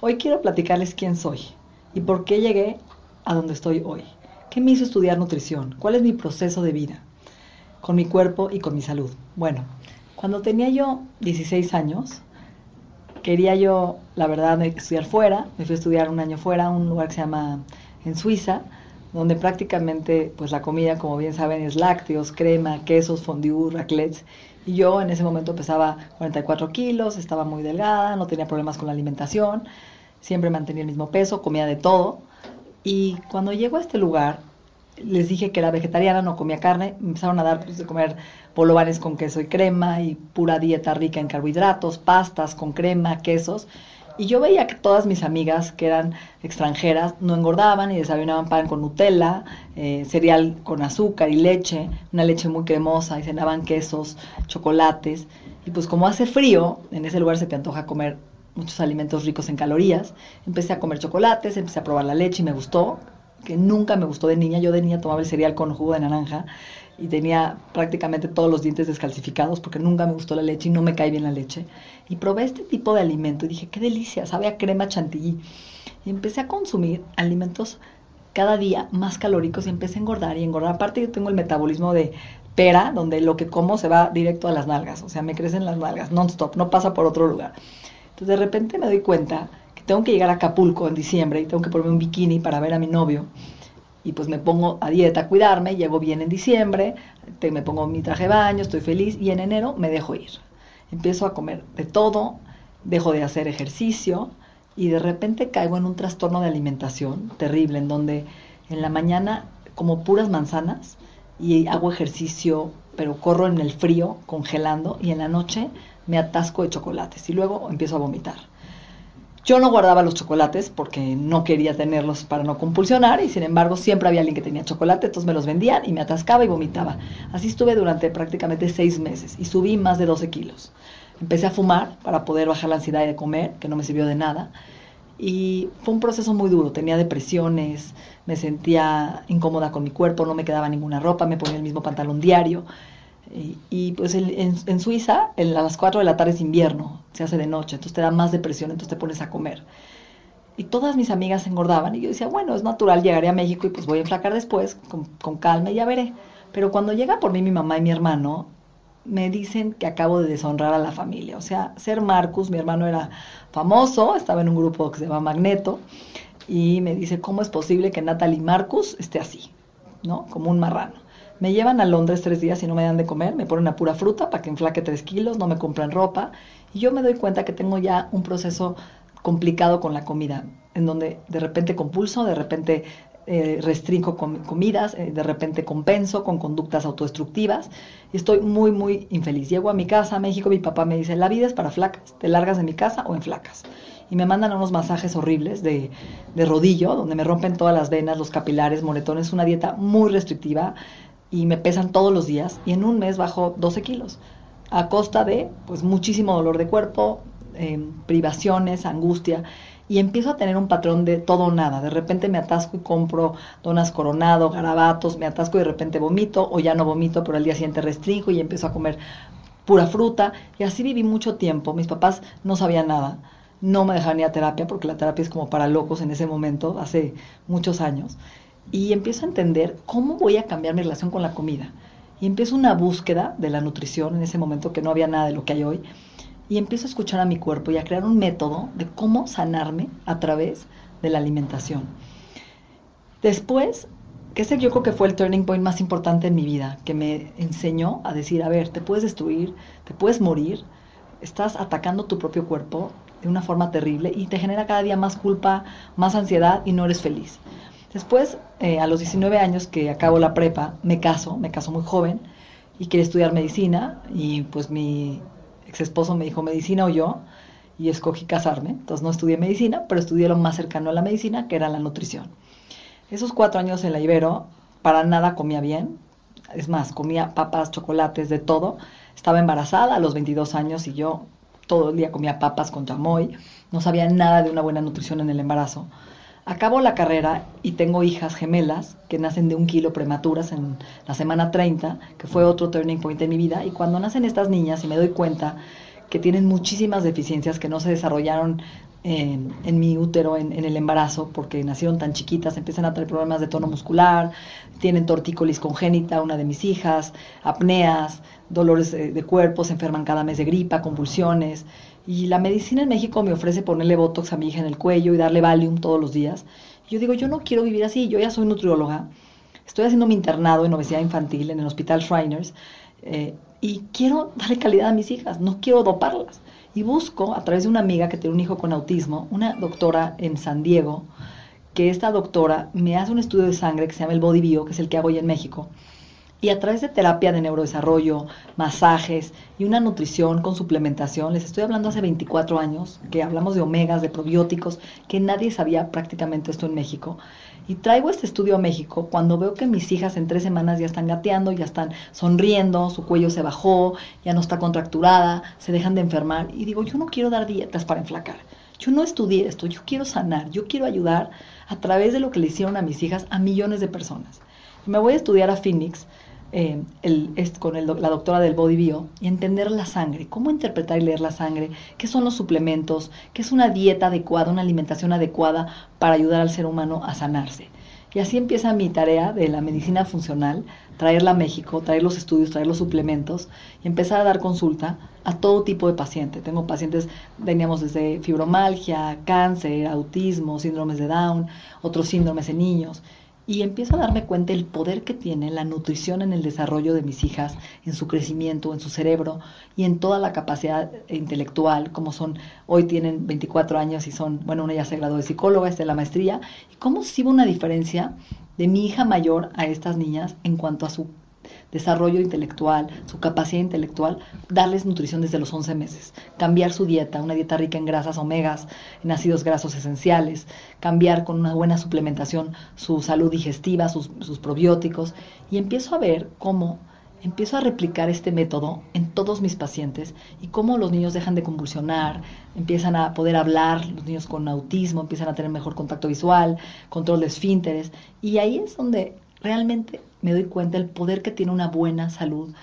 Hoy quiero platicarles quién soy y por qué llegué a donde estoy hoy. ¿Qué me hizo estudiar nutrición? ¿Cuál es mi proceso de vida con mi cuerpo y con mi salud? Bueno, cuando tenía yo 16 años, quería yo, la verdad, estudiar fuera. Me fui a estudiar un año fuera, a un lugar que se llama en Suiza, donde prácticamente, pues la comida, como bien saben, es lácteos, crema, quesos, fondue, raclettes. Y yo en ese momento pesaba 44 kilos, estaba muy delgada, no tenía problemas con la alimentación, siempre mantenía el mismo peso, comía de todo. Y cuando llego a este lugar, les dije que era vegetariana, no comía carne, me empezaron a dar pues, de comer polovanes con queso y crema y pura dieta rica en carbohidratos, pastas con crema, quesos. Y yo veía que todas mis amigas que eran extranjeras no engordaban y desayunaban pan con Nutella, eh, cereal con azúcar y leche, una leche muy cremosa y cenaban quesos, chocolates. Y pues como hace frío, en ese lugar se te antoja comer muchos alimentos ricos en calorías. Empecé a comer chocolates, empecé a probar la leche y me gustó, que nunca me gustó de niña. Yo de niña tomaba el cereal con jugo de naranja y tenía prácticamente todos los dientes descalcificados porque nunca me gustó la leche y no me cae bien la leche. Y probé este tipo de alimento y dije, qué delicia, sabe a crema chantilly. Y empecé a consumir alimentos cada día más calóricos y empecé a engordar y engordar. Aparte yo tengo el metabolismo de pera, donde lo que como se va directo a las nalgas, o sea, me crecen las nalgas non-stop, no pasa por otro lugar. Entonces de repente me doy cuenta que tengo que llegar a Acapulco en diciembre y tengo que ponerme un bikini para ver a mi novio y pues me pongo a dieta, a cuidarme, llego bien en diciembre, me pongo mi traje de baño, estoy feliz y en enero me dejo ir. Empiezo a comer de todo, dejo de hacer ejercicio y de repente caigo en un trastorno de alimentación terrible en donde en la mañana como puras manzanas y hago ejercicio, pero corro en el frío, congelando y en la noche me atasco de chocolates y luego empiezo a vomitar. Yo no guardaba los chocolates porque no quería tenerlos para no compulsionar y sin embargo siempre había alguien que tenía chocolate, entonces me los vendían y me atascaba y vomitaba. Así estuve durante prácticamente seis meses y subí más de 12 kilos. Empecé a fumar para poder bajar la ansiedad de comer, que no me sirvió de nada. Y fue un proceso muy duro, tenía depresiones, me sentía incómoda con mi cuerpo, no me quedaba ninguna ropa, me ponía el mismo pantalón diario. Y, pues en, Suiza, en las 4 de la tarde es invierno, se hace de noche, entonces te da más depresión, entonces te pones a comer. Y todas mis amigas engordaban y yo decía, bueno, es natural, llegaré a México y pues voy a enflacar después, con, con calma y ya veré. Pero cuando llega por mí mi mamá y mi hermano, me dicen que acabo de deshonrar a la familia. O sea, ser Marcus, mi hermano era famoso, estaba en un grupo que se llama Magneto, y me dice, ¿cómo es posible que Natalie Marcus esté así? ¿No? Como un marrano. Me llevan a Londres tres días y no me dan de comer, me ponen a pura fruta para que enflaque tres kilos, no me compran ropa. Y yo me doy cuenta que tengo ya un proceso complicado con la comida, en donde de repente compulso, de repente eh, restringo comidas, eh, de repente compenso con conductas autodestructivas y estoy muy, muy infeliz. Llego a mi casa, a México, mi papá me dice, la vida es para flacas, te largas de mi casa o en flacas. Y me mandan unos masajes horribles de, de rodillo, donde me rompen todas las venas, los capilares, moretones, una dieta muy restrictiva y me pesan todos los días y en un mes bajo 12 kilos a costa de pues muchísimo dolor de cuerpo, em, privaciones, angustia y empiezo a tener un patrón de todo o nada. De repente me atasco y compro donas coronado, garabatos, me atasco y de repente vomito o ya no vomito, pero al día siguiente restringo y empiezo a comer pura fruta y así viví mucho tiempo. Mis papás no sabían nada. No me dejaban ir a terapia porque la terapia es como para locos en ese momento, hace muchos años y empiezo a entender cómo voy a cambiar mi relación con la comida. Y empiezo una búsqueda de la nutrición en ese momento que no había nada de lo que hay hoy. Y empiezo a escuchar a mi cuerpo y a crear un método de cómo sanarme a través de la alimentación. Después, que ese yo creo que fue el turning point más importante en mi vida, que me enseñó a decir, a ver, te puedes destruir, te puedes morir, estás atacando tu propio cuerpo de una forma terrible y te genera cada día más culpa, más ansiedad y no eres feliz. Después, eh, a los 19 años que acabo la prepa, me caso, me caso muy joven y quería estudiar medicina y pues mi ex esposo me dijo medicina o yo, y escogí casarme. Entonces no estudié medicina, pero estudié lo más cercano a la medicina, que era la nutrición. Esos cuatro años en la Ibero, para nada comía bien. Es más, comía papas, chocolates, de todo. Estaba embarazada a los 22 años y yo todo el día comía papas con chamoy. No sabía nada de una buena nutrición en el embarazo. Acabo la carrera y tengo hijas gemelas que nacen de un kilo prematuras en la semana 30, que fue otro turning point en mi vida. Y cuando nacen estas niñas y me doy cuenta que tienen muchísimas deficiencias que no se desarrollaron en, mi útero en, el embarazo porque nacieron tan chiquitas, empiezan a tener problemas de tono muscular, tienen tortícolis congénita, una de mis hijas, apneas, dolores de, de cuerpo, se enferman cada mes de gripa, convulsiones. Y la medicina en México me ofrece ponerle botox a mi hija en el cuello y darle Valium todos los días. Yo digo, yo no quiero vivir así, yo ya soy nutrióloga, estoy haciendo mi internado en obesidad infantil en el Hospital Shriners. Eh, y quiero darle calidad a mis hijas, no quiero doparlas. Y busco a través de una amiga que tiene un hijo con autismo, una doctora en San Diego, que esta doctora me hace un estudio de sangre que se llama el Body Bio, que es el que hago hoy en México. Y a través de terapia de neurodesarrollo, masajes y una nutrición con suplementación, les estoy hablando hace 24 años, que hablamos de omegas, de probióticos, que nadie sabía prácticamente esto en México. Y traigo este estudio a México cuando veo que mis hijas en tres semanas ya están gateando, ya están sonriendo, su cuello se bajó, ya no está contracturada, se dejan de enfermar. Y digo, yo no quiero dar dietas para enflacar. Yo no estudié esto, yo quiero sanar, yo quiero ayudar a través de lo que le hicieron a mis hijas a millones de personas. Me voy a estudiar a Phoenix eh, con la doctora del Body Bio y entender la sangre, cómo interpretar y leer la sangre, qué son los suplementos, qué es una dieta adecuada, una alimentación adecuada para ayudar al ser humano a sanarse. Y así empieza mi tarea de la medicina funcional, traerla a México, traer los estudios, traer los suplementos y empezar a dar consulta a todo tipo de paciente. Tengo pacientes, veníamos desde fibromalgia, cáncer, autismo, síndromes de Down, otros síndromes en niños y empiezo a darme cuenta del poder que tiene la nutrición en el desarrollo de mis hijas, en su crecimiento, en su cerebro y en toda la capacidad intelectual, como son, hoy tienen 24 años y son, bueno, una ya se graduó de psicóloga, esta es la maestría, y cómo sí una diferencia de mi hija mayor a estas niñas en cuanto a su desarrollo intelectual, su capacidad intelectual, darles nutrición desde los 11 meses, cambiar su dieta, una dieta rica en grasas omegas, en ácidos grasos esenciales, cambiar con una buena suplementación su salud digestiva, sus, sus probióticos, y empiezo a ver cómo empiezo a replicar este método en todos mis pacientes y cómo los niños dejan de convulsionar, empiezan a poder hablar, los niños con autismo empiezan a tener mejor contacto visual, control de esfínteres, y ahí es donde realmente me doy cuenta del poder que tiene una buena salud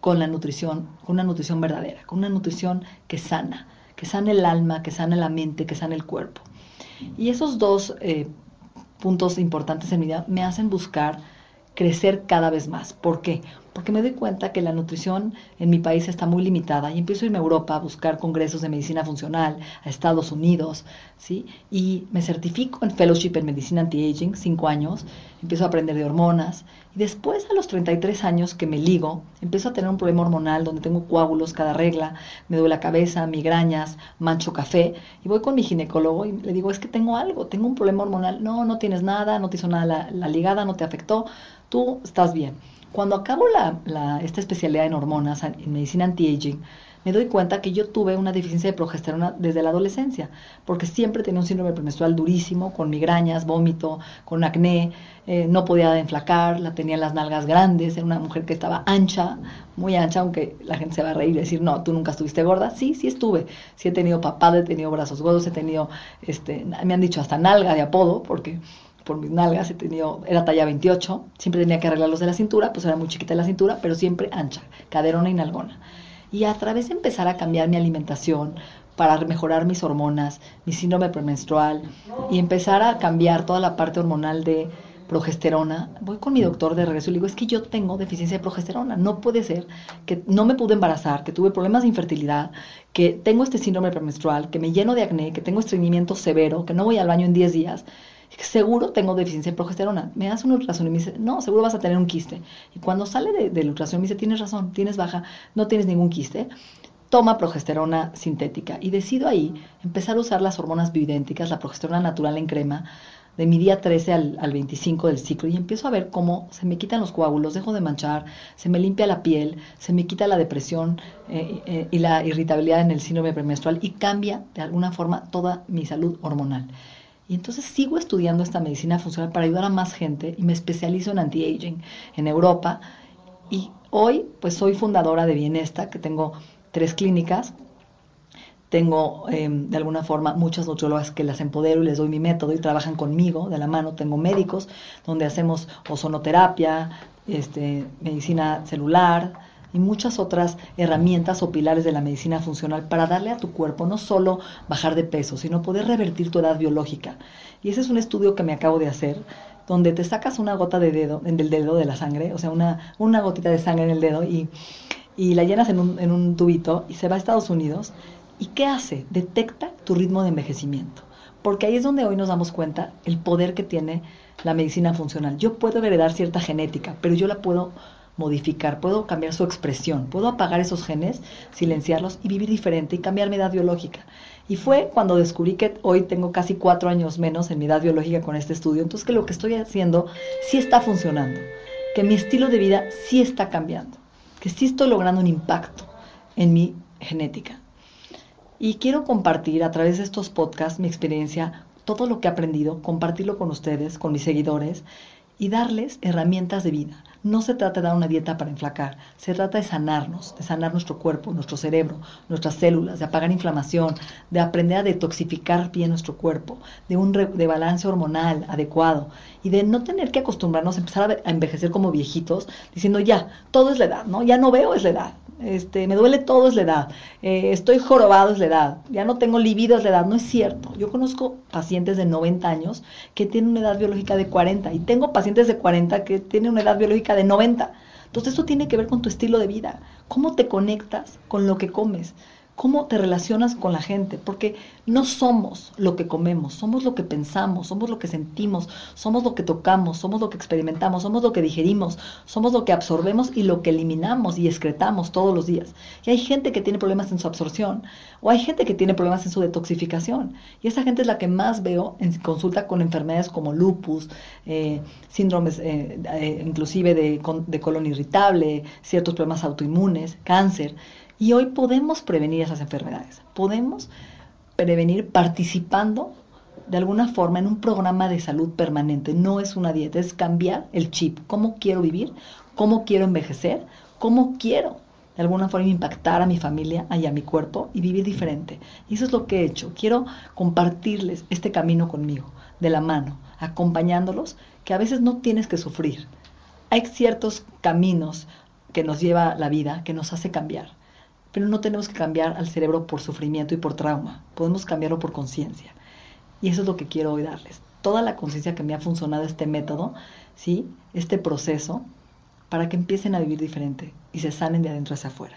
con la nutrición, con una nutrición verdadera, con una nutrición que sana, que sana el alma, que sana la mente, que sana el cuerpo. Y esos dos eh, puntos importantes en mi vida me hacen buscar crecer cada vez más. ¿Por qué? Porque me doy cuenta que la nutrición en mi país está muy limitada y empiezo a irme a Europa a buscar congresos de medicina funcional, a Estados Unidos, ¿sí? Y me certifico en fellowship en medicina anti-aging, cinco años, empiezo a aprender de hormonas y después a los 33 años que me ligo, empiezo a tener un problema hormonal donde tengo coágulos cada regla, me duele la cabeza, migrañas, mancho café y voy con mi ginecólogo y le digo, es que tengo algo, tengo un problema hormonal. No, no tienes nada, no te hizo nada la, la ligada, no te afectó, tú estás bien. Cuando acabo la, esta especialidad en hormonas, en medicina anti-aging, me doy cuenta que yo tuve una deficiencia de progesterona desde la adolescencia, porque siempre tenía un síndrome premenstrual durísimo, con migrañas, vómito, con acné, eh, no podía enflacar, la tenía las nalgas grandes, era una mujer que estaba ancha, muy ancha, aunque la gente se va a reír y decir, no, tú nunca estuviste gorda. Sí, sí estuve. Sí he tenido papada, he tenido brazos gordos, he tenido, este, me han dicho hasta nalga de apodo, porque por mis nalgas, he tenido, era talla 28, siempre tenía que arreglarlos de la cintura, pues era muy chiquita la cintura, pero siempre ancha, caderona y nalgona. Y a través de empezar a cambiar mi alimentación, para mejorar mis hormonas, mi síndrome premenstrual, y empezar a cambiar toda la parte hormonal de progesterona, voy con mi doctor de regreso y le digo, es que yo tengo deficiencia de progesterona, no puede ser que no me pude embarazar, que tuve problemas de infertilidad, que tengo este síndrome premenstrual, que me lleno de acné, que tengo estreñimiento severo, que no voy al baño en 10 días seguro tengo deficiencia de progesterona. Me hace un ultrasonido y me dice, no, seguro vas a tener un quiste. Y cuando sale de, del ultrasonido me dice, tienes razón, tienes baja, no tienes ningún quiste. Toma progesterona sintética. Y decido ahí empezar a usar las hormonas bioidénticas, la progesterona natural en crema, de mi día 13 al, al, 25 del ciclo y empiezo a ver cómo se me quitan los coágulos, dejo de manchar, se me limpia la piel, se me quita la depresión eh, eh, y la irritabilidad en el síndrome premenstrual y cambia de alguna forma toda mi salud hormonal. Y entonces sigo estudiando esta medicina funcional para ayudar a más gente y me especializo en anti-aging en Europa. Y hoy pues soy fundadora de Bienesta, que tengo tres clínicas tengo em, de alguna forma muchas nutriólogas que las empodero y les doy mi método y trabajan conmigo de la mano. Tengo médicos donde hacemos ozonoterapia, este, medicina celular y muchas otras herramientas o pilares de la medicina funcional para darle a tu cuerpo no solo bajar de peso, sino poder revertir tu edad biológica. Y ese es un estudio que me acabo de hacer donde te sacas una gota de dedo, del dedo de la sangre, o sea, una, una gotita de sangre en el dedo y, y la llenas en un, en un tubito y se va a Estados Unidos ¿Y qué hace? Detecta tu ritmo de envejecimiento. Porque ahí es donde hoy nos damos cuenta el poder que tiene la medicina funcional. Yo puedo heredar cierta genética, pero yo la puedo modificar, puedo cambiar su expresión, puedo apagar esos genes, silenciarlos y vivir diferente y cambiar mi edad biológica. Y fue cuando descubrí que hoy tengo casi cuatro años menos en mi edad biológica con este estudio, entonces que lo que estoy haciendo sí está funcionando, que mi estilo de vida sí está cambiando, que sí estoy logrando un impacto en mi genética. Y quiero compartir a través de estos podcasts mi experiencia, todo lo que he aprendido, compartirlo con ustedes, con mis seguidores y darles herramientas de vida. No se trata de dar una dieta para enflacar, se trata de sanarnos, de sanar nuestro cuerpo, nuestro cerebro, nuestras células, de apagar inflamación, de aprender a detoxificar bien nuestro cuerpo, de un de balance hormonal adecuado y de no tener que acostumbrarnos a empezar a, a envejecer como viejitos diciendo ya, todo es la edad, ¿no? Ya no veo, es la edad este, me duele todo, es la edad, eh, estoy jorobado, es la edad, ya no tengo libido, es la edad. No es cierto. Yo conozco pacientes de 90 años que tienen una edad biológica de 40 y tengo pacientes de 40 que tienen una edad biológica de 90. Entonces esto tiene que ver con tu estilo de vida, cómo te conectas con lo que comes cómo te relacionas con la gente, porque no somos lo que comemos, somos lo que pensamos, somos lo que sentimos, somos lo que tocamos, somos lo que experimentamos, somos lo que digerimos, somos lo que absorbemos y lo que eliminamos y excretamos todos los días. Y hay gente que tiene problemas en su absorción o hay gente que tiene problemas en su detoxificación. Y esa gente es la que más veo en consulta con enfermedades como lupus, eh, síndromes eh, eh, inclusive de, de colon irritable, ciertos problemas autoinmunes, cáncer. Y hoy podemos prevenir esas enfermedades. Podemos prevenir participando de alguna forma en un programa de salud permanente. No es una dieta, es cambiar el chip. ¿Cómo quiero vivir? ¿Cómo quiero envejecer? ¿Cómo quiero de alguna forma impactar a mi familia y a mi cuerpo y vivir diferente? Y eso es lo que he hecho. Quiero compartirles este camino conmigo, de la mano, acompañándolos, que a veces no tienes que sufrir. Hay ciertos caminos que nos lleva la vida, que nos hace cambiar pero no tenemos que cambiar al cerebro por sufrimiento y por trauma, podemos cambiarlo por conciencia. Y eso es lo que quiero hoy darles. Toda la conciencia que me ha funcionado este método, ¿sí? este proceso, para que empiecen a vivir diferente y se sanen de adentro hacia afuera.